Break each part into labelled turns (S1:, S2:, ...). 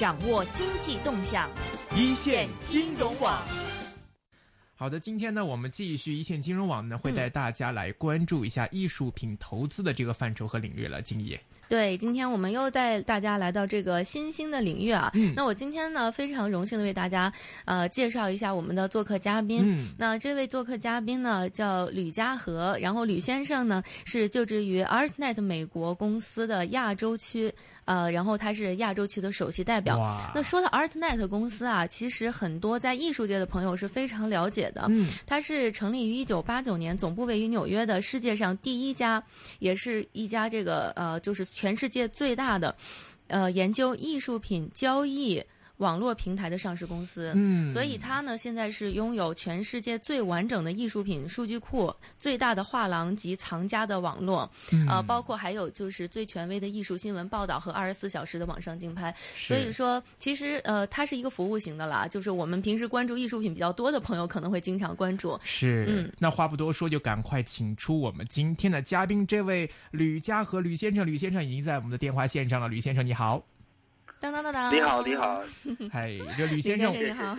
S1: 掌握经济动向，
S2: 一线金融网。好的，今天呢，我们继续一线金融网呢，会带大家来关注一下艺术品投资的这个范畴和领域了。敬业，
S3: 对，今天我们又带大家来到这个新兴的领域啊。
S2: 嗯
S3: 那我今天呢，非常荣幸的为大家呃介绍一下我们的做客嘉宾。
S2: 嗯
S3: 那这位做客嘉宾呢叫吕家和，然后吕先生呢是就职于 ArtNet 美国公司的亚洲区，呃，然后他是亚洲区的首席代表。那说到 ArtNet 公司啊，其实很多在艺术界的朋友是非常了解的。
S2: 嗯，
S3: 它是成立于一九八九年，总部位于纽约的世界上第一家，也是一家这个呃，就是全世界最大的，呃，研究艺术品交易。网络平台的上市公司，
S2: 嗯
S3: 所以它呢现在是拥有全世界最完整的艺术品数据库、最大的画廊及藏家的网络，
S2: 嗯
S3: 呃，包括还有就是最权威的艺术新闻报道和二十四小时的网上竞拍。所以说，其实呃，它是一个服务型的啦，就是我们平时关注艺术品比较多的朋友可能会经常关注。
S2: 是，
S3: 嗯
S2: 那话不多说，就赶快请出我们今天的嘉宾，这位吕家和吕先生。吕先生已经在我们的电话线上了，吕先生你好。
S3: 当当当当，
S4: 你好，你好，
S2: 嗨，这吕先生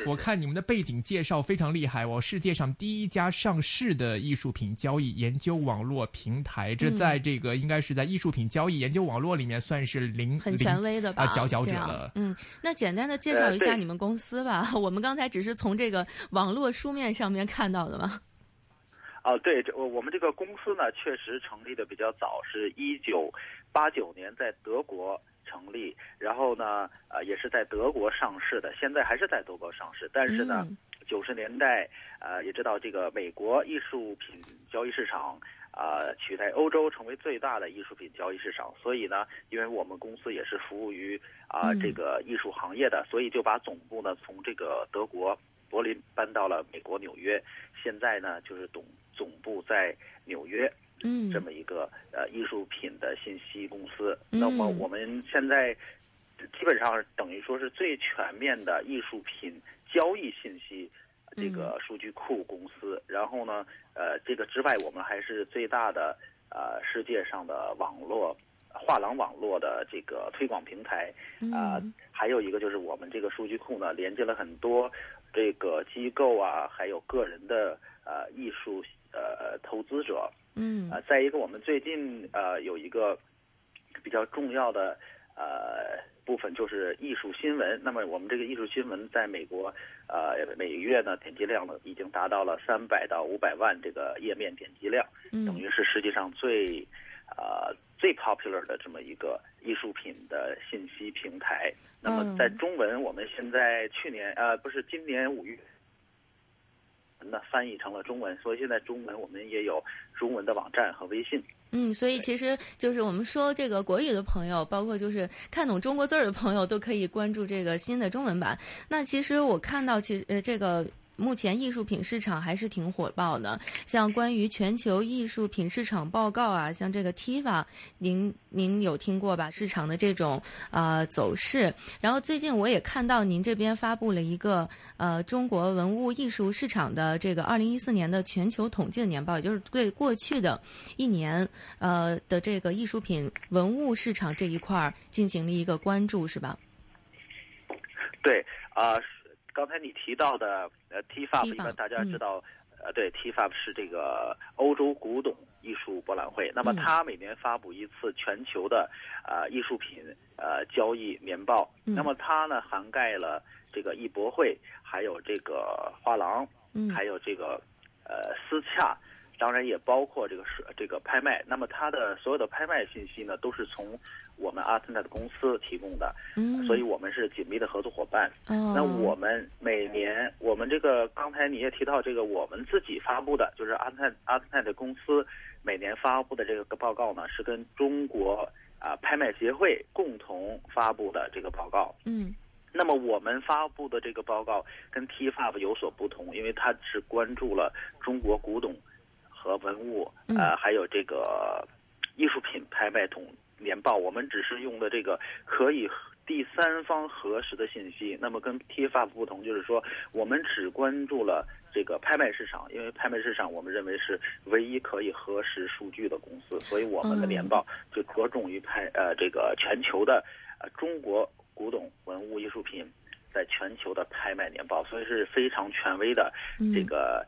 S2: 我看你们的背景介绍非常厉害哦，世界上第一家上市的艺术品交易研究网络平台，这在这个应该是在艺术品交易研究网络里面算是零
S3: 很权威的吧？
S2: 啊佼佼者了。
S3: 嗯，那简单的介绍一下你们公司吧。我们刚才只是从这个网络书面上面看到的嘛。
S4: 啊，对，这我我们这个公司呢，确实成立的比较早，是一九八九年在德国成立，然后呢，呃，也是在德国上市的，现在还是在德国上市，但是呢
S3: 嗯，
S4: 九十、年代，呃，也知道这个美国艺术品交易市场。啊、取代欧洲成为最大的艺术品交易市场，所以呢，因为我们公司也是服务于啊、
S3: 嗯
S4: 这个艺术行业的，所以就把总部呢从这个德国柏林搬到了美国纽约。现在呢，就是总总部在纽约
S3: 嗯，
S4: 这么一个呃艺术品的信息公司。
S3: 嗯
S4: 那么我们现在基本上等于说是最全面的艺术品交易信息这个数据库公司。然后呢，呃，这个之外，我们还是最大的呃世界上的网络画廊网络的这个推广平台。啊、
S3: 嗯
S4: 还有一个就是我们这个数据库呢，连接了很多这个机构啊，还有个人的呃艺术呃投资者。
S3: 嗯
S4: 啊、再一个，我们最近呃有一个比较重要的呃部分就是艺术新闻。那么我们这个艺术新闻在美国呃每月呢点击量呢已经达到了三百到五百万这个页面点击量，等
S3: 嗯
S4: 于是世界上最呃最 popular 的这么一个艺术品的信息平台。那么在
S3: 嗯
S4: 中文，我们现在去年呃不是今年五月。那翻译成了中文，所以现在中文我们也有中文的网站和微信。
S3: 嗯，所以其实就是我们说这个国语的朋友，包括就是看懂中国字儿的朋友，都可以关注这个新的中文版。那其实我看到，其实呃这个。目前艺术品市场还是挺火爆的，像关于全球艺术品市场报告啊，像这个 TIFA，您您有听过吧？市场的这种呃走势。然后最近我也看到您这边发布了一个呃中国文物艺术市场的这个二零一四年的全球统计的年报，也就是对过去的一年呃的这个艺术品文物市场这一块进行了一个关注，是吧？
S4: 对啊、刚才你提到的呃
S3: TFAP，TIFA
S4: 一般大家知道，呃，对 TFAP 是这个欧洲古董艺术博览会。那么
S3: 嗯
S4: 它每年发布一次全球的呃艺术品呃交易年报。
S3: 嗯
S4: 那么它呢涵盖了这个艺博会，还有这个画廊，
S3: 嗯
S4: 还有这个呃私洽。当然也包括这个是这个拍卖，那么它的所有的拍卖信息呢，都是从我们 ArtNet 公司提供的，
S3: 嗯，
S4: 所以我们是紧密的合作伙伴。
S3: 哦，
S4: 那我们每年，我们这个刚才你也提到这个，我们自己发布的，就是阿特阿特奈的公司每年发布的这个报告呢，是跟中国啊、拍卖协会共同发布的这个报告。
S3: 嗯
S4: 那么我们发布的这个报告跟 TFAP 有所不同，因为它是关注了中国古董和文物，
S3: 啊
S4: 呃，还有这个艺术品拍卖统年报。我们只是用的这个可以第三方核实的信息。那么跟 TFAP 不同，就是说我们只关注了这个拍卖市场，因为拍卖市场我们认为是唯一可以核实数据的公司，所以我们的年报就着重于拍呃这个全球的呃中国古董文物艺术品在全球的拍卖年报，所以是非常权威的这个。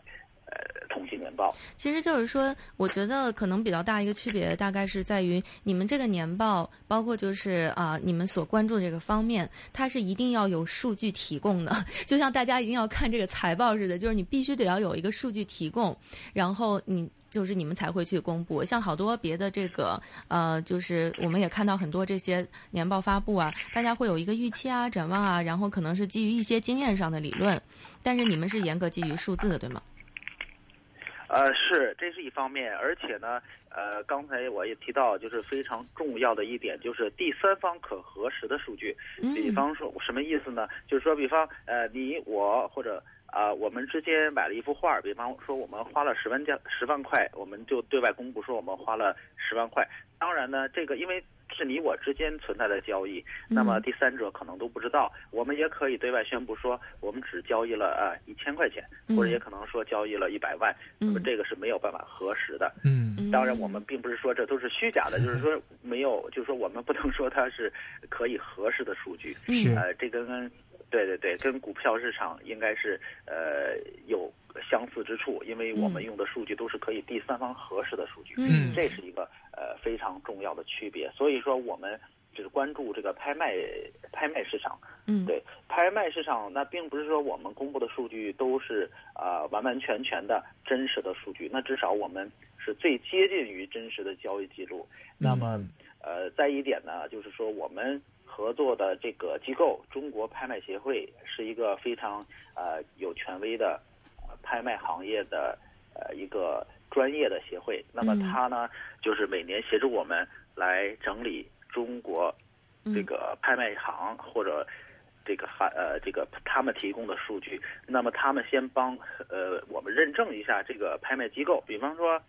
S4: 呃，统计年报
S3: 其实就是说，我觉得可能比较大一个区别，大概是在于你们这个年报，包括就是啊，你们所关注这个方面，它是一定要有数据提供的，就像大家一定要看这个财报似的，就是你必须得要有一个数据提供，然后你就是你们才会去公布。像好多别的这个呃，就是我们也看到很多这些年报发布啊，大家会有一个预期啊、展望啊，然后可能是基于一些经验上的理论，但是你们是严格基于数字的，对吗？
S4: 呃，是，这是一方面，而且呢，呃，刚才我也提到，就是非常重要的一点，就是第三方可核实的数据。比方说，什么意思呢？就是说，比方，呃，你我或者啊，我们之间买了一幅画，比方说我们花了十万价十万块，我们就对外公布说我们花了十万块。当然呢，这个因为。是你我之间存在的交易，那么第三者可能都不知道。我们也可以对外宣布说，我们只交易了呃一千块钱，或者也可能说交易了一百万。那么这个是没有办法核实的。
S2: 嗯，
S4: 当然我们并不是说这都是虚假的，就是说没有，就是说我们不能说它是可以核实的数据。
S2: 是，
S4: 呃，这个跟对对对，跟股票市场应该是呃有相似之处，因为我们用的数据都是可以第三方核实的数据。
S3: 嗯，
S4: 这是一个。呃，非常重要的区别，所以说我们只关注这个拍卖拍卖市场。
S3: 嗯，
S4: 对，拍卖市场那并不是说我们公布的数据都是啊完完全全的真实的数据，那至少我们是最接近于真实的交易记录。那么，呃，再一点呢，就是说我们合作的这个机构中国拍卖协会是一个非常呃有权威的拍卖行业的呃一个。专业的协会，那么他呢，就是每年协助我们来整理中国这个拍卖行或者这个还呃这个他们提供的数据。那么他们先帮呃我们认证一下这个拍卖机构。比方说，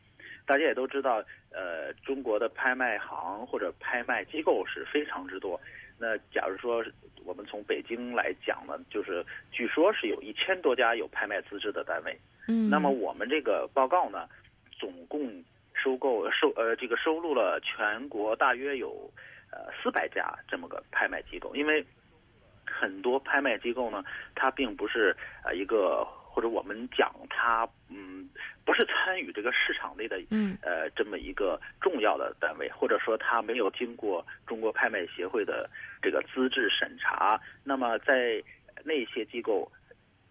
S4: 大家也都知道，呃，中国的拍卖行或者拍卖机构是非常之多。那假如说我们从北京来讲呢，就是据说是有一千多家有拍卖资质的单位。
S3: 嗯，
S4: 那么我们这个报告呢？总共收购收呃这个收录了全国大约有呃四百家这么个拍卖机构，因为很多拍卖机构呢，它并不是呃一个或者我们讲它嗯不是参与这个市场内的
S3: 嗯
S4: 呃这么一个重要的单位，或者说它没有经过中国拍卖协会的这个资质审查，那么在那些机构。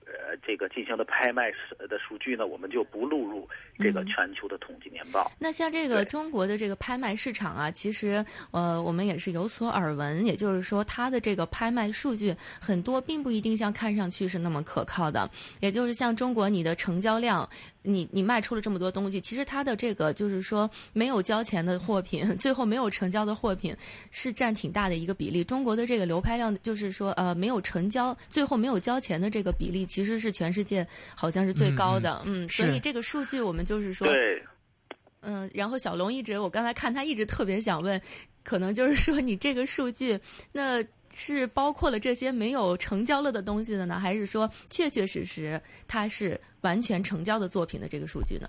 S4: 呃，这个进行的拍卖的数据呢，我们就不录入这个全球的统计年报。
S3: 那像这个中国的这个拍卖市场啊，其实呃，我们也是有所耳闻，也就是说，它的这个拍卖数据很多并不一定像看上去是那么可靠的。也就是像中国，你的成交量。你你卖出了这么多东西，其实它的这个就是说没有交钱的货品，最后没有成交的货品是占挺大的一个比例。中国的这个流拍量就是说呃没有成交，最后没有交钱的这个比例其实是全世界好像是最高的。嗯，所以这个数据我们就是说，
S4: 对，
S3: 嗯，然后小龙一直我刚才看他一直特别想问，可能就是说你这个数据那是包括了这些没有成交了的东西的呢，还是说确确实实它是？完全成交的作品的这个数据呢？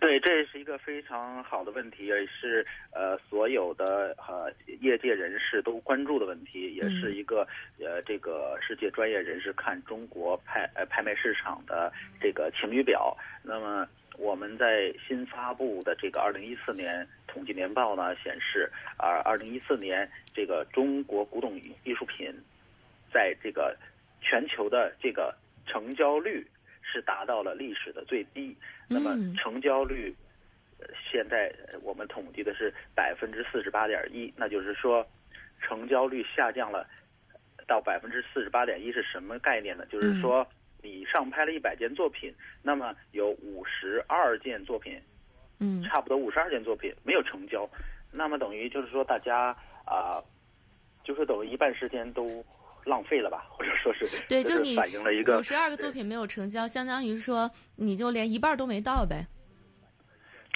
S4: 对，这是一个非常好的问题，也是呃所有的呃业界人士都关注的问题，也是一个呃这个世界专业人士看中国拍呃拍卖市场的这个晴雨表。那么我们在新发布的这个二零一四年统计年报呢，显示啊，二零一四年这个中国古董艺术品在这个全球的这个成交率。是达到了历史的最低，那么成交率，现在我们统计的是百分之四十八点一，那就是说，成交率下降了到百分之四十八点一是什么概念呢？就是说，你上拍了一百件作品，那么有五十二件作品，
S3: 嗯，
S4: 差不多五十二件作品没有成交，那么等于就是说大家啊，就是等于一半时间都。浪费了吧，或者说是
S3: 对，就
S4: 你反映了一个
S3: 五十二个作品没有成交，相当于说你就连一半都没到呗。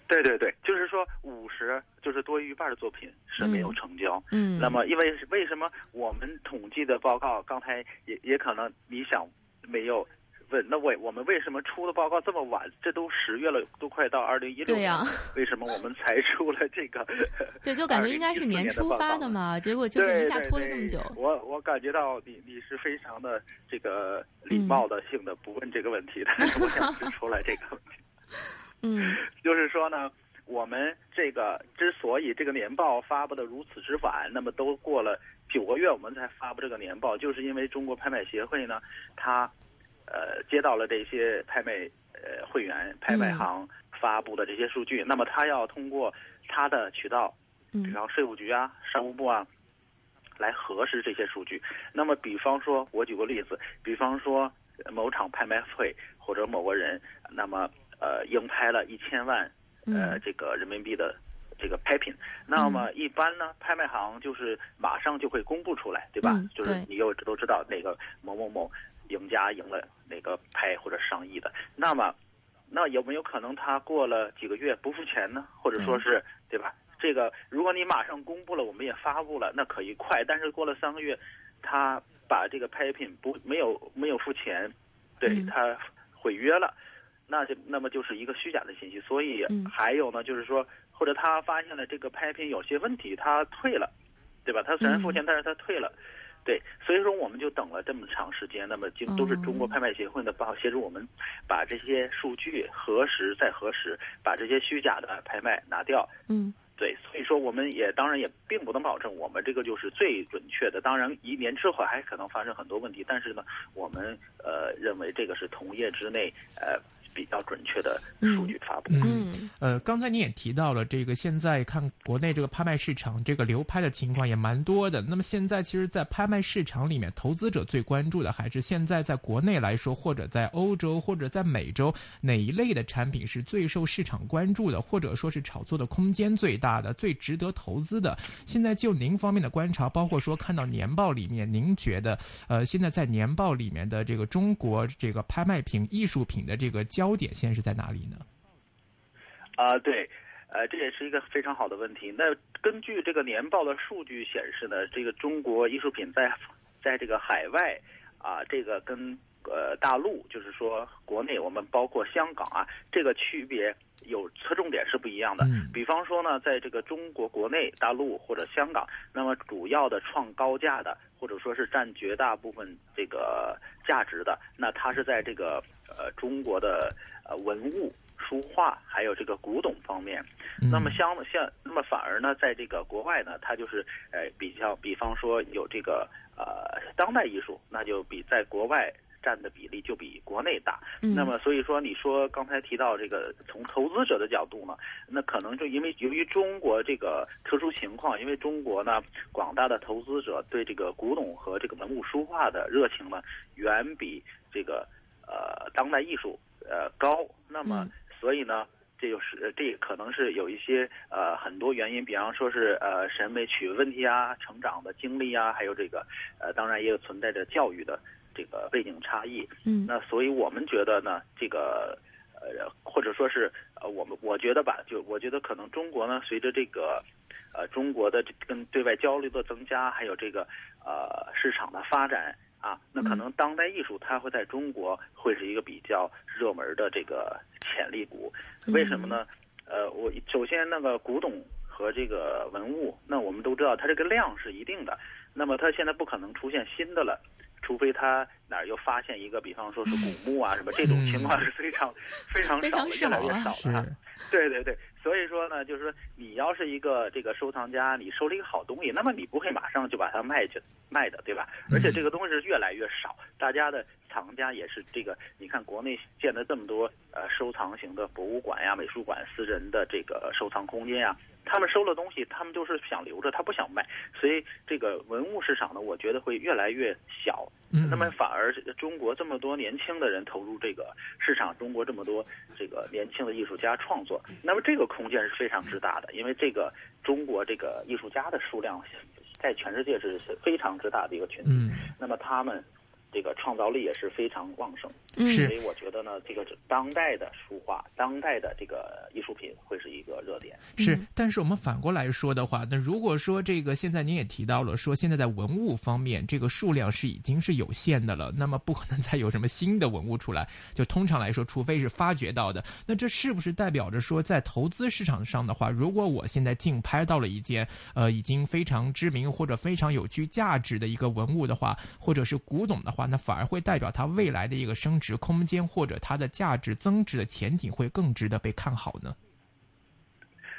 S4: 对对对，就是说五十就是多于一半的作品是没有成交。
S3: 嗯，
S4: 那么因为为什么我们统计的报告刚才也也可能你想没有问，那为我们为什么出的报告这么晚？这都十月了，都快到二零一六年了，为什么我们才出了这个？
S3: 对，就感觉应该是年初发
S4: 的
S3: 嘛，结果就是一下拖了这么久。
S4: 我我感觉到你你是非常的这个礼貌的性的不问这个问题，但是我想指出来这个问题。
S3: 嗯，
S4: 就是说呢，我们这个之所以这个年报发布的如此之晚，那么都过了九个月，我们才发布这个年报，就是因为中国拍卖协会呢，它呃接到了这些拍卖呃会员拍卖行发布的这些数据，那么他要通过他的渠道，比方税务局啊、商务部啊，来核实这些数据。那么，比方说，我举个例子，比方说某场拍卖会或者某个人，那么。呃，应拍了一千万，呃，这个人民币的这个拍品，那么一般呢，拍卖行就是马上就会公布出来，对吧？就是你又都知道哪个某某某赢家赢了哪个拍或者上亿的，那么那有没有可能他过了几个月不付钱呢？或者说是对吧？这个如果你马上公布了，我们也发布了，那可以快，但是过了三个月，他把这个拍品不没有没有付钱，对他毁约了。那就那么就是一个虚假的信息，所以还有呢，就是说，或者他发现了这个拍品有些问题，他退了，对吧？他虽然付钱，但是他退了，对，所以说我们就等了这么长时间，那么就都是中国拍卖协会的帮协助我们把这些数据核实再核实，把这些虚假的拍卖拿掉。
S3: 嗯，
S4: 对，所以说我们也当然也并不能保证我们这个就是最准确的，当然一年之后还可能发生很多问题，但是呢，我们呃认为这个是同业之内呃。比较准确的数据发布。
S2: 嗯，呃，刚才你也提到了这个，现在看国内这个拍卖市场，这个流拍的情况也蛮多的。那么现在其实，在拍卖市场里面，投资者最关注的还是现在在国内来说，或者在欧洲，或者在美洲，哪一类的产品是最受市场关注的，或者说是炒作的空间最大的、最值得投资的？现在就您方面的观察，包括说看到年报里面，您觉得，呃，现在在年报里面的这个中国这个拍卖品、艺术品的这个价。焦点现在是在哪里呢？
S4: 啊，对，呃，这也是一个非常好的问题。那根据这个年报的数据显示呢，这个中国艺术品在在这个海外啊，这个跟呃大陆，就是说国内，我们包括香港啊，这个区别有侧重点是不一样的。比方说呢，在这个中国国内大陆或者香港，那么主要的创高价的，或者说是占绝大部分这个价值的，那它是在这个。呃，中国的呃文物、书画还有这个古董方面，那么相像那么反而呢，在这个国外呢，它就是呃比较，比方说有这个呃当代艺术，那就比在国外占的比例就比国内大。那么所以说，你说刚才提到这个从投资者的角度呢，那可能就因为由于中国这个特殊情况，因为中国呢广大的投资者对这个古董和这个文物书画的热情呢，远比这个。呃，当代艺术呃高，那么所以呢，这就是这可能是有一些呃很多原因，比方说是呃审美取问题啊，成长的经历啊，还有这个呃当然也有存在着教育的这个背景差异。
S3: 嗯，
S4: 那所以我们觉得呢，这个呃或者说是呃我们我觉得吧，就我觉得可能中国呢，随着这个呃中国的跟对外交流的增加，还有这个呃市场的发展。啊，那可能当代艺术它会在中国会是一个比较热门的这个潜力股，为什么呢？呃，我首先那个古董和这个文物，那我们都知道它这个量是一定的，那么它现在不可能出现新的了，除非他哪儿又发现一个，比方说是古墓啊什么，这种情况是非常非常少的，越来越少了。对对对。所以说呢，就是说你要是一个这个收藏家，你收了一个好东西，那么你不会马上就把它卖去卖的，对吧？而且这个东西是越来越少，大家的藏家也是这个。你看国内建的这么多呃收藏型的博物馆呀、美术馆、私人的这个收藏空间呀，他们收了东西，他们就是想留着，他不想卖。所以这个文物市场呢，我觉得会越来越小。那么反而中国这么多年轻的人投入这个市场，中国这么多这个年轻的艺术家创作，那么这个空间是非常之大的，因为这个中国这个艺术家的数量在全世界是非常之大的一个群体，那么他们这个创造力也是非常旺盛。
S3: 嗯
S2: 是
S4: 所以我觉得呢，这个当代的书画、当代的这个艺术品会是一个热点。
S2: 是
S3: 嗯，
S2: 但是我们反过来说的话，那如果说这个现在您也提到了，说现在在文物方面这个数量是已经是有限的了，那么不可能再有什么新的文物出来。就通常来说，除非是发掘到的，那这是不是代表着说，在投资市场上的话，如果我现在竞拍到了一件呃已经非常知名或者非常有具价值的一个文物的话，或者是古董的话，那反而会代表它未来的一个升值空间或者它的价值增值的前景会更值得被看好呢？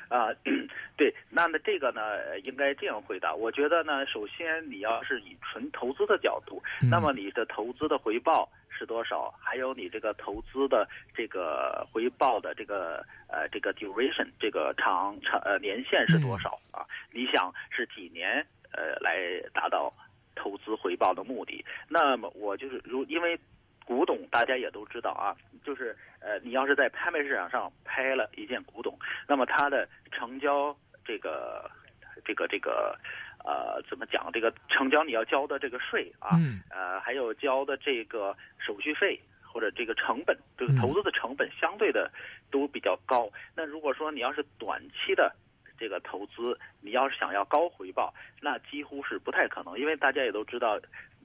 S4: 啊、对，那么这个呢，呃应该这样回答。我觉得呢，首先你要是以纯投资的角度，
S2: 嗯
S4: 那么你的投资的回报是多少？还有你这个投资的这个回报的这个呃这个 duration 这个长长呃年限是多少啊？你想是几年呃来达到投资回报的目的？那么我就是如因为古董大家也都知道啊，就是呃你要是在拍卖市场上拍了一件古董，那么它的成交这个这个这个呃怎么讲？这个成交你要交的这个税啊，
S2: 嗯
S4: 呃，还有交的这个手续费或者这个成本，这个
S2: 嗯
S4: 投资的成本相对的都比较高。那如果说你要是短期的这个投资，你要是想要高回报，那几乎是不太可能，因为大家也都知道。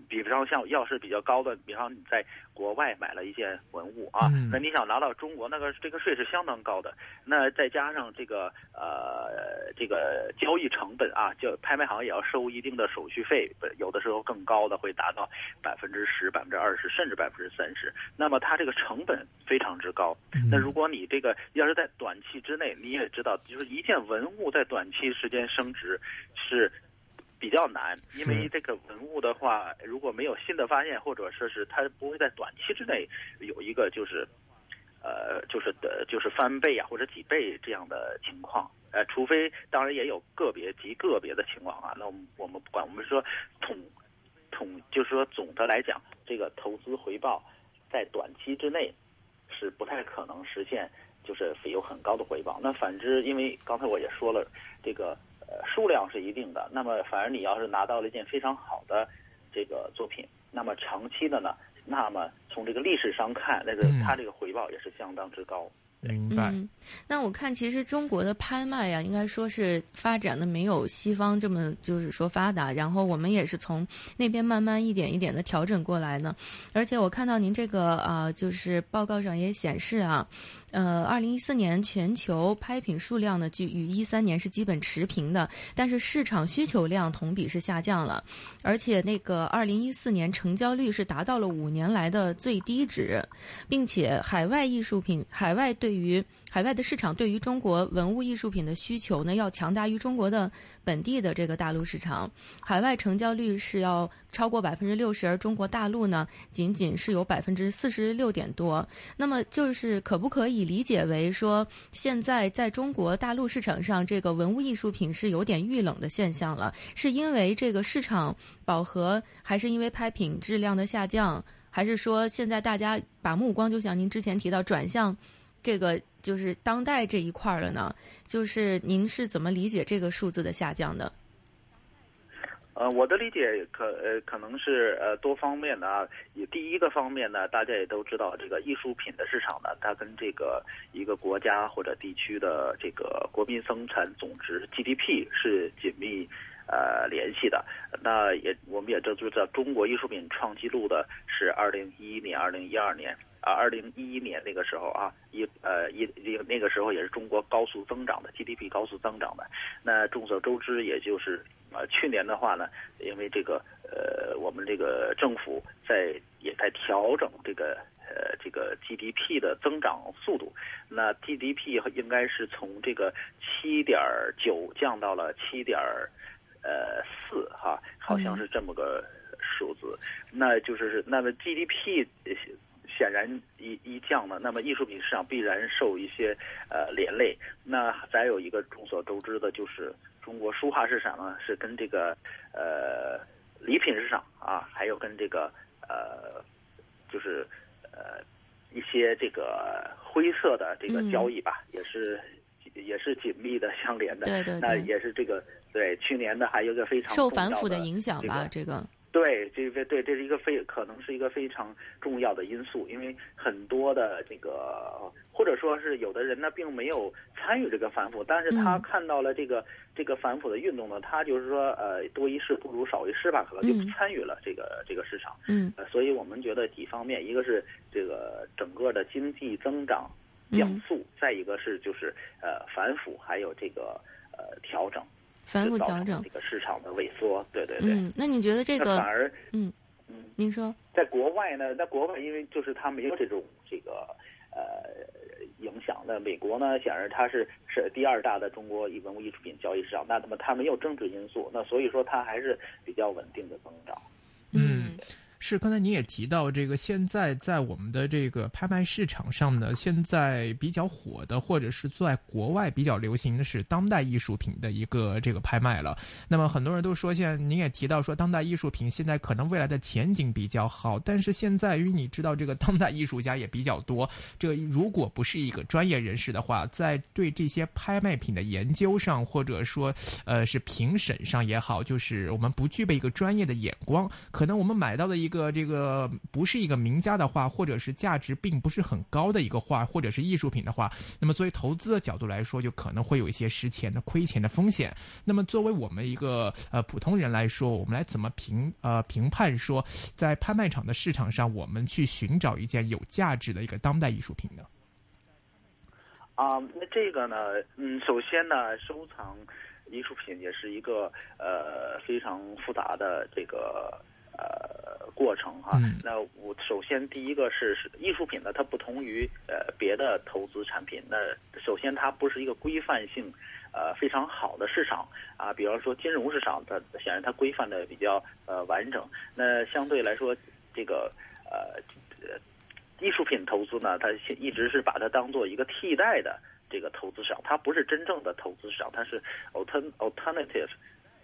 S4: 比方像要是比较高的，比方你在国外买了一件文物啊，
S2: 嗯
S4: 那你想拿到中国，那个这个税是相当高的。那再加上这个呃这个交易成本啊，就拍卖行也要收一定的手续费，有的时候更高的会达到百分之十、百分之二十，甚至百分之三十。那么它这个成本非常之高。
S2: 嗯
S4: 那如果你这个要是在短期之内，你也知道，就是一件文物在短期时间升值是比较难，因为这个文物的话，如果没有新的发现，或者说是它不会在短期之内有一个就是。呃，就是的，就是翻倍啊，或者几倍这样的情况，呃，除非当然也有个别极个别的情况啊。那我们我们不管，我们说统统，就是说总的来讲，这个投资回报在短期之内是不太可能实现，就是有很高的回报。那反之，因为刚才我也说了，这个呃数量是一定的，那么反而你要是拿到了一件非常好的这个作品，那么长期的呢，那么从这个历史上看，那个
S2: 嗯
S4: 它这个回报也是相当之高。
S2: 明白。
S3: 嗯，那我看其实中国的拍卖呀，应该说是发展的没有西方这么就是说发达，然后我们也是从那边慢慢一点一点的调整过来呢。而且我看到您这个啊、就是报告上也显示啊，呃，二零一四年全球拍品数量呢，就与一三年是基本持平的，但是市场需求量同比是下降了，而且那个二零一四年成交率是达到了五年来的最低值，并且海外艺术品，海外对对于海外的市场对于中国文物艺术品的需求呢，要强大于中国的本地的这个大陆市场。海外成交率是要超过百分之六十，而中国大陆呢，仅仅是有百分之四十六点多。那么就是可不可以理解为说，现在在中国大陆市场上，这个文物艺术品是有点遇冷的现象了？是因为这个市场饱和，还是因为拍品质量的下降？还是说现在大家把目光就像您之前提到转向这个就是当代这一块儿了呢？就是您是怎么理解这个数字的下降的？
S4: 呃，我的理解可呃可能是呃多方面的啊。也第一个方面呢，大家也都知道，这个艺术品的市场呢，它跟这个一个国家或者地区的这个国民生产总值 GDP 是紧密呃联系的。那也我们也都知道，中国艺术品创纪录的是二零一一年、二零一二年。啊，二零一一年那个时候啊，一呃一一那个时候也是中国高速增长的 GDP 高速增长的。那众所周知，也就是呃去年的话呢，因为这个呃我们这个政府在也在调整这个呃这个 GDP 的增长速度。那 GDP 应该是从这个七点九降到了七点呃四哈，好像是这么个数字。那就是那么 GDP。显然一一降呢，那么艺术品市场必然受一些呃连累。那再有一个众所周知的就是中国书画市场呢，是跟这个呃礼品市场啊，还有跟这个呃就是呃一些这个灰色的这个交易吧，也是也是紧密的相连的。
S3: 对对对
S4: 那也是这个对去年的还有一个非常
S3: 受反腐
S4: 的
S3: 影响吧，
S4: 这
S3: 这个
S4: 对，这个对，这是一个非可能是一个非常重要的因素，因为很多的这个，或者说是有的人呢，并没有参与这个反腐，但是他看到了这个这个反腐的运动呢，他就是说，呃，多一事不如少一事吧，可能就不参与了这个这个市场。
S3: 嗯，
S4: 呃，所以我们觉得几方面，一个是这个整个的经济增长降速，再一个是就是呃反腐，还有这个呃调整。
S3: 反复调整
S4: 这个市场的萎缩，对对对。
S3: 嗯，那你觉得这个
S4: 反而
S3: 嗯
S4: 嗯，
S3: 您说，
S4: 在国外呢？在国外，因为就是它没有这种这个呃影响那。美国呢，显然它是是第二大的中国文物艺术品交易市场，那那么它没有政治因素，那所以说它还是比较稳定的增长。
S3: 嗯。
S2: 是，刚才您也提到这个，现在在我们的这个拍卖市场上呢，现在比较火的，或者是在国外比较流行的是当代艺术品的一个这个拍卖了。那么很多人都说，现在您也提到说，当代艺术品现在可能未来的前景比较好，但是现在，因为你知道这个当代艺术家也比较多，这如果不是一个专业人士的话，在对这些拍卖品的研究上，或者说呃是评审上也好，就是我们不具备一个专业的眼光，可能我们买到的一个个这个不是一个名家的画，或者是价值并不是很高的一个画，或者是艺术品的话，那么作为投资的角度来说，就可能会有一些失钱的亏钱的风险。那么作为我们一个呃普通人来说，我们来怎么评呃评判说，在拍卖场的市场上，我们去寻找一件有价值的一个当代艺术品呢？
S4: 啊，那这个呢，嗯，首先呢，收藏艺术品也是一个呃非常复杂的这个。呃，过程哈，那我首先第一个是是艺术品呢，它不同于呃别的投资产品。那首先它不是一个规范性呃非常好的市场啊，比方说金融市场，它显然它规范的比较呃完整。那相对来说，这个呃艺术品投资呢，它一直是把它当做一个替代的这个投资市场，它不是真正的投资市场，它是 alternative。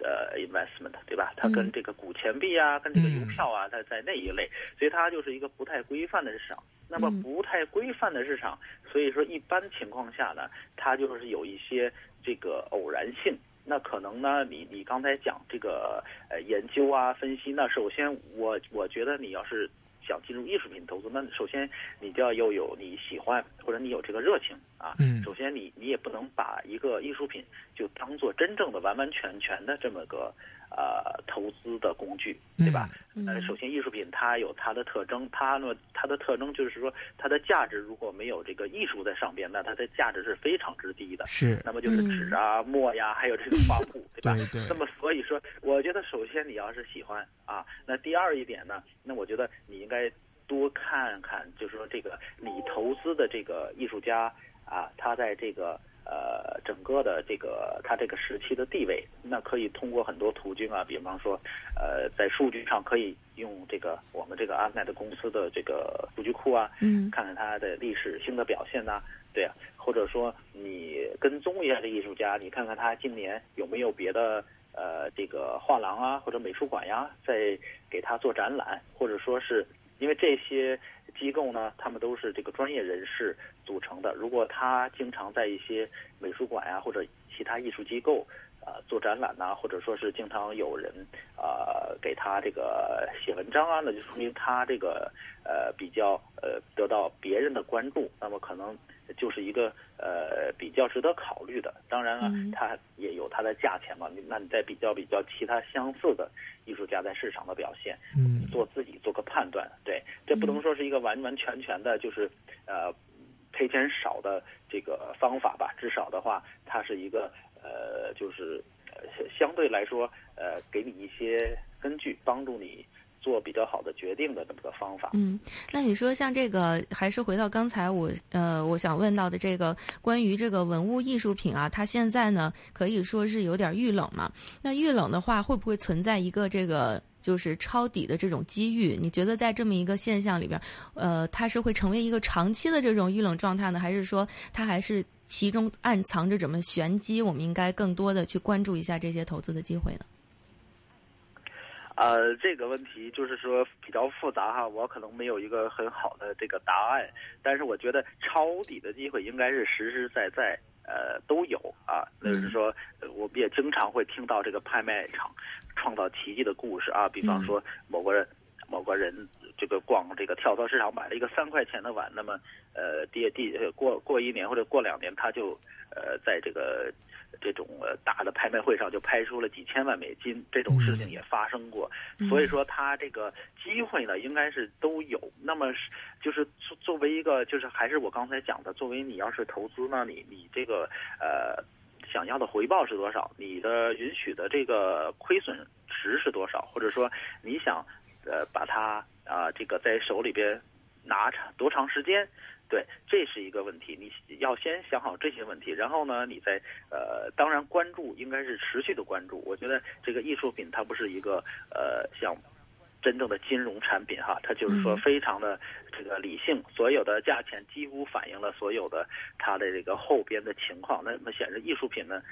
S4: 呃，investment 对吧？它跟这个古钱币啊，跟这个邮票啊，它在那一类，所以它就是一个不太规范的市场。那么不太规范的市场，所以说一般情况下呢，它就是有一些这个偶然性。那可能呢，你你刚才讲这个呃研究啊、分析，那首先我我觉得你要是。想进入艺术品投资，那首先你就要又有你喜欢或者你有这个热情啊。
S2: 嗯。
S4: 首先你你也不能把一个艺术品就当做真正的完完全全的这么个呃投资的工具，对吧？
S3: 呃。
S4: 首先艺术品它有它的特征，它呢它的特征就是说它的价值如果没有这个艺术在上边，那它的价值是非常之低的。
S2: 是。
S4: 那么就是纸啊、墨呀，还有这个画布，对吧？
S2: 对对。
S4: 那么所以说，我觉得首先你要是喜欢啊，那第二一点呢，那我觉得你应该。多看看，就是说这个你投资的这个艺术家啊，他在这个呃整个的这个他这个时期的地位，那可以通过很多途径啊，比方说呃在数据上可以用这个我们这个阿奈的公司的这个数据库啊，
S3: 嗯，
S4: 看看他的历史性的表现呐，对啊，或者说你跟踪一下这艺术家，你看看他今年有没有别的呃这个画廊啊或者美术馆呀在给他做展览，或者说是。因为这些机构呢，他们都是这个专业人士组成的。如果他经常在一些美术馆呀或者其他艺术机构啊做展览呐，或者说是经常有人啊给他这个写文章啊，那就说明他这个呃比较呃得到别人的关注。那么可能就是一个呃比较值得考虑的。当然了，它也有它的价钱嘛。那你再比较比较其他相似的。艺术家在市场的表现，
S2: 嗯，
S4: 做自己做个判断，对，这不能说是一个完完全全的，就是呃赔钱少的这个方法吧。至少的话，它是一个呃，就是相对来说呃，给你一些根据，帮助你。做比较好的决定的这么个方法。
S3: 嗯，那你说像这个，还是回到刚才我呃我想问到的这个关于这个文物艺术品啊，它现在呢可以说是有点遇冷嘛。那遇冷的话，会不会存在一个这个就是抄底的这种机遇？你觉得在这么一个现象里边，呃，它是会成为一个长期的这种遇冷状态呢，还是说它还是其中暗藏着什么玄机？我们应该更多的去关注一下这些投资的机会呢？
S4: 呃，这个问题就是说比较复杂哈，我可能没有一个很好的这个答案，但是我觉得抄底的机会应该是实实在在呃都有啊。那就是说，我们也经常会听到这个拍卖场创造奇迹的故事啊，比方说某个人某个人这个逛这个跳蚤市场买了一个三块钱的碗，那么呃第第过过一年或者过两年，他就呃在这个。这种呃大的拍卖会上就拍出了几千万美金，这种事情也发生过，所以说他这个机会呢应该是都有。那么是就是作作为一个就是还是我刚才讲的，作为你要是投资呢，你你这个呃想要的回报是多少？你的允许的这个亏损值是多少？或者说你想呃把它啊这个在手里边拿长多长时间？对，这是一个问题，你要先想好这些问题，然后呢，你再呃，当然关注应该是持续的关注。我觉得这个艺术品它不是一个呃像真正的金融产品哈，它就是说非常的这个理性，所有的价钱几乎反映了所有的它的这个后边的情况。那么显示艺术品呢？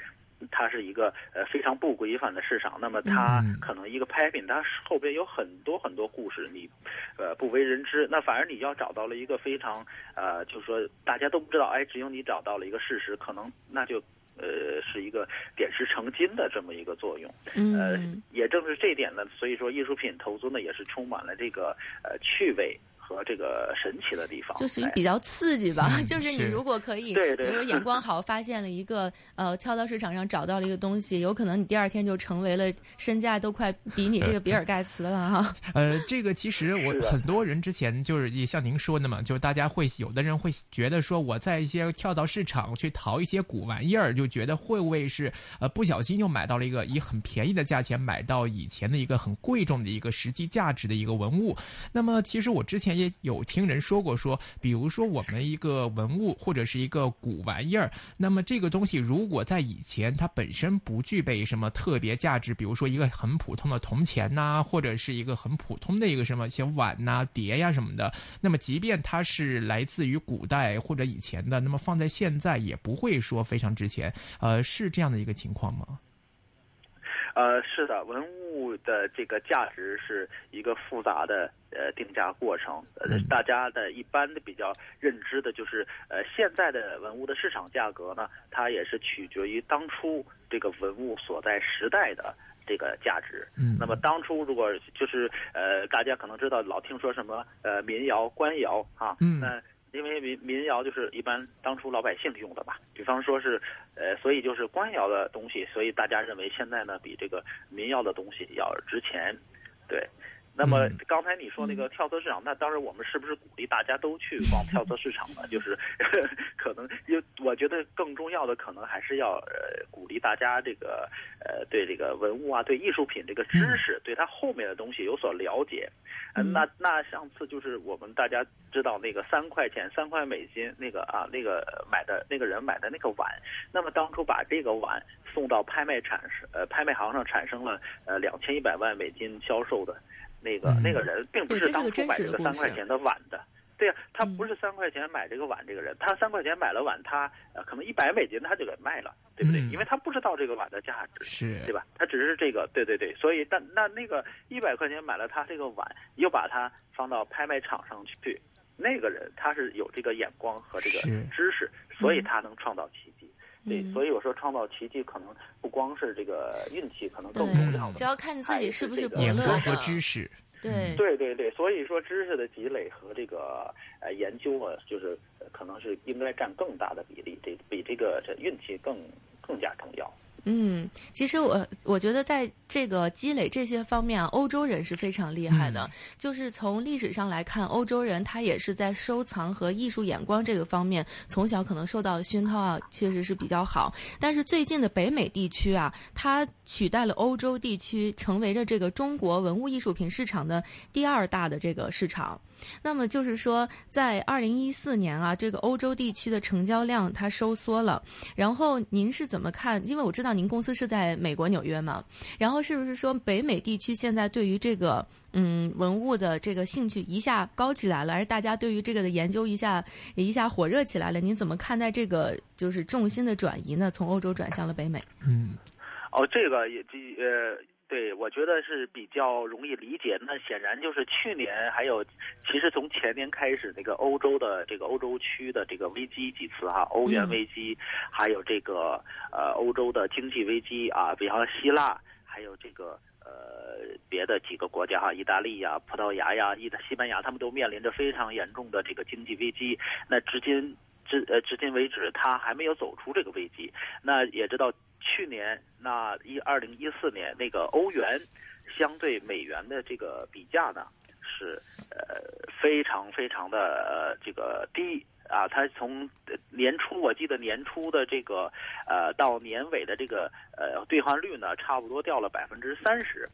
S4: 它是一个呃非常不规范的市场，那么它可能一个拍品，它后边有很多很多故事，你呃不为人知。那反而你要找到了一个非常呃，就是说大家都不知道，哎，只有你找到了一个事实，可能那就呃是一个点石成金的这么一个作用。呃，也正是这点呢，所以说艺术品投资呢也是充满了这个呃趣味。和这个神奇的地方，
S3: 就是比较刺激吧。就是你如果可以，比如说眼光好，发现了一个呃，跳蚤市场上找到了一个东西，有可能你第二天就成为了身价都快比你这个比尔盖茨了哈。
S2: 呃，这个其实我很多人之前就是也像您说的嘛，就是大家会有的人会觉得说我在一些跳蚤市场去淘一些古玩意儿，就觉得会不会是呃不小心又买到了一个以很便宜的价钱买到以前的一个很贵重的一个实际价值的一个文物。那么其实我之前也。有听人说过，说比如说我们一个文物或者是一个古玩意儿，那么这个东西如果在以前它本身不具备什么特别价值，比如说一个很普通的铜钱呐，或者是一个很普通的一个什么些碗呐、碟呀什么的，那么即便它是来自于古代或者以前的，那么放在现在也不会说非常值钱。呃，是这样的一个情况吗？
S4: 呃，是的，文物的这个价值是一个复杂的呃定价过程。呃，大家的一般的比较认知的就是，呃，现在的文物的市场价格呢，它也是取决于当初这个文物所在时代的这个价值。
S2: 嗯。
S4: 那么当初如果就是呃，大家可能知道老听说什么呃民窑、官窑啊。
S2: 嗯。
S4: 那因为民民窑就是一般当初老百姓用的吧，比方说是，呃，所以就是官窑的东西，所以大家认为现在呢比这个民窑的东西要值钱，对。那么刚才你说那个跳蚤市场，那当然我们是不是鼓励大家都去逛 跳蚤市场呢？就是 可能，因为我觉得更重要的可能还是要呃鼓励大家这个呃对这个文物啊、对艺术品这个知识，对它后面的东西有所了解。那那上次就是我们大家知道那个三块钱、三块美金那个啊那个买的那个人买的那个碗，那么当初把这个碗送到拍卖产呃拍卖行上产生了呃两千一百万美金销售的。那个那个人并不是当初买这个三块钱的碗的，对呀，他不是三块钱买这个碗，这个人他三块钱买了碗，他呃可能一百美金他就给卖了，对不对？因为他不知道这个碗的价值，
S2: 是，
S4: 对吧？他只是这个，对对对，所以但那那个一百块钱买了他这个碗，又把它放到拍卖场上去，那个人他是有这个眼光和这个知识，所以他能创造奇迹。对，所以我说创造奇迹可能不光是这个运气，可能更重要的，
S3: 就要看自己是不是
S2: 眼光和知识。
S3: 对，
S4: 对对对，所以说知识的积累和这个呃研究啊，就是可能是应该占更大的比例，这比这个这运气更更加重要。
S3: 嗯，其实我我觉得在这个积累这些方面啊，欧洲人是非常厉害的。就是从历史上来看，欧洲人他也是在收藏和艺术眼光这个方面，从小可能受到熏陶啊，确实是比较好。但是最近的北美地区啊，它取代了欧洲地区，成为了这个中国文物艺术品市场的第二大的这个市场。那么就是说，在二零一四年啊，这个欧洲地区的成交量它收缩了。然后您是怎么看？因为我知道您公司是在美国纽约嘛。然后是不是说北美地区现在对于这个嗯文物的这个兴趣一下高起来了，而大家对于这个的研究一下一下火热起来了？您怎么看待这个就是重心的转移呢？从欧洲转向了北美？
S2: 嗯，
S4: 哦，这个也呃。对，我觉得是比较容易理解。那显然就是去年还有，其实从前年开始，那个欧洲的这个欧洲区的这个危机几次哈，欧元危机，还有这个呃欧洲的经济危机啊，比方希腊，还有这个呃别的几个国家哈，意大利呀、葡萄牙呀、意大西班牙，他们都面临着非常严重的这个经济危机。那至今至呃至今为止，他还没有走出这个危机。那也知道。去年那一二零一四年那个欧元相对美元的这个比价呢是呃非常非常的呃这个低啊，它从年初我记得年初的这个呃到年尾的这个呃兑换率呢差不多掉了百分之三十。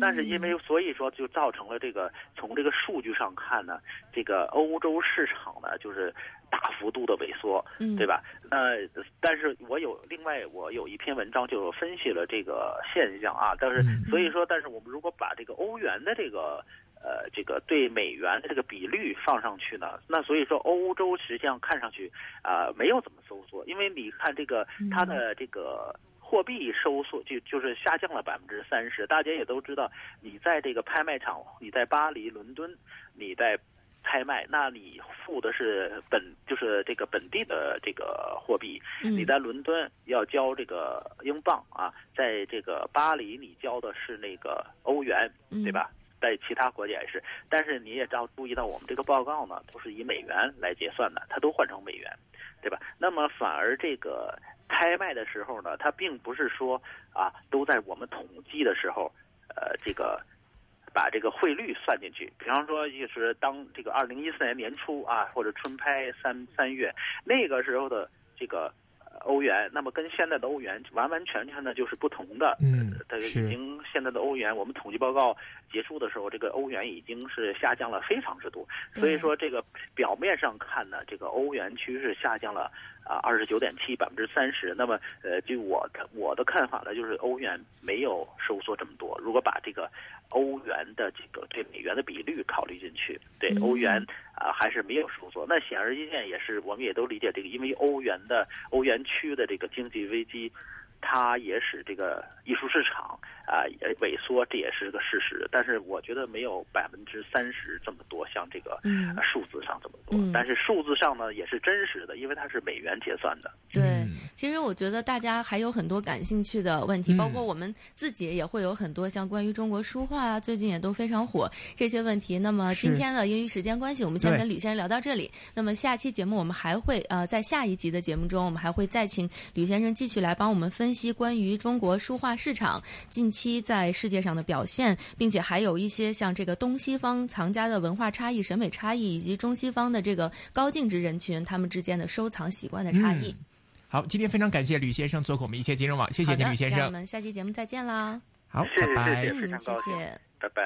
S4: 但是因为所以说就造成了这个从这个数据上看呢，这个欧洲市场呢就是大幅度的萎缩，对吧？呃，但是我有另外我有一篇文章就分析了这个现象啊，但是所以说，但是我们如果把这个欧元的这个呃这个对美元的这个比率放上去呢，那所以说欧洲实际上看上去啊没有怎么收缩，因为你看这个它的这个。货币收缩就就是下降了百分之三十，大家也都知道，你在这个拍卖场，你在巴黎、伦敦，你在拍卖，那你付的是本就是这个本地的这个货币，你在伦敦要交这个英镑啊，在这个巴黎你交的是那个欧元，对吧？在其他国家也是，但是你也要注意到，我们这个报告呢都是以美元来结算的，它都换成美元，对吧？那么反而这个。拍卖的时候呢，它并不是说啊，都在我们统计的时候，呃，这个把这个汇率算进去。比方说，就是当这个二零一四年年初啊，或者春拍三三月那个时候的这个欧元，那么跟现在的欧元完完全全的就是不同的。
S2: 嗯，
S4: 它已经现在的欧元，我们统计报告结束的时候，这个欧元已经是下降了非常之多。所以说，这个表面上看呢，这个欧元趋势下降了。啊，二十九点七，百分之三十。那么，呃，据我看我的看法呢，就是欧元没有收缩这么多。如果把这个欧元的这个对美元的比率考虑进去，对欧元啊还是没有收缩。那显而易见也是，我们也都理解这个，因为欧元的欧元区的这个经济危机。它也使这个艺术市场啊萎缩，这也是个事实。但是我觉得没有百分之三十这么多，像这个数字上这么多。但是数字上呢也是真实的，因为它是美元结算的。
S3: 对，其实我觉得大家还有很多感兴趣的问题，包括我们自己也会有很多像关于中国书画啊，最近也都非常火这些问题。那么今天呢，由于时间关系，我们先跟吕先生聊到这里。那么下期节目我们还会呃在下一集的节目中，我们还会再请吕先生继续来帮我们分。析关于中国书画市场近期在世界上的表现，并且还有一些像这个东西方藏家的文化差异、审美差异，以及中西方的这个高净值人群他们之间的收藏习惯的差异。
S2: 好，今天非常感谢吕先生做客我们一切金融网，谢谢您，吕先生。
S3: 我们下期节目再见啦！
S2: 好，
S4: 拜拜，
S3: 嗯，谢谢，
S4: 拜拜。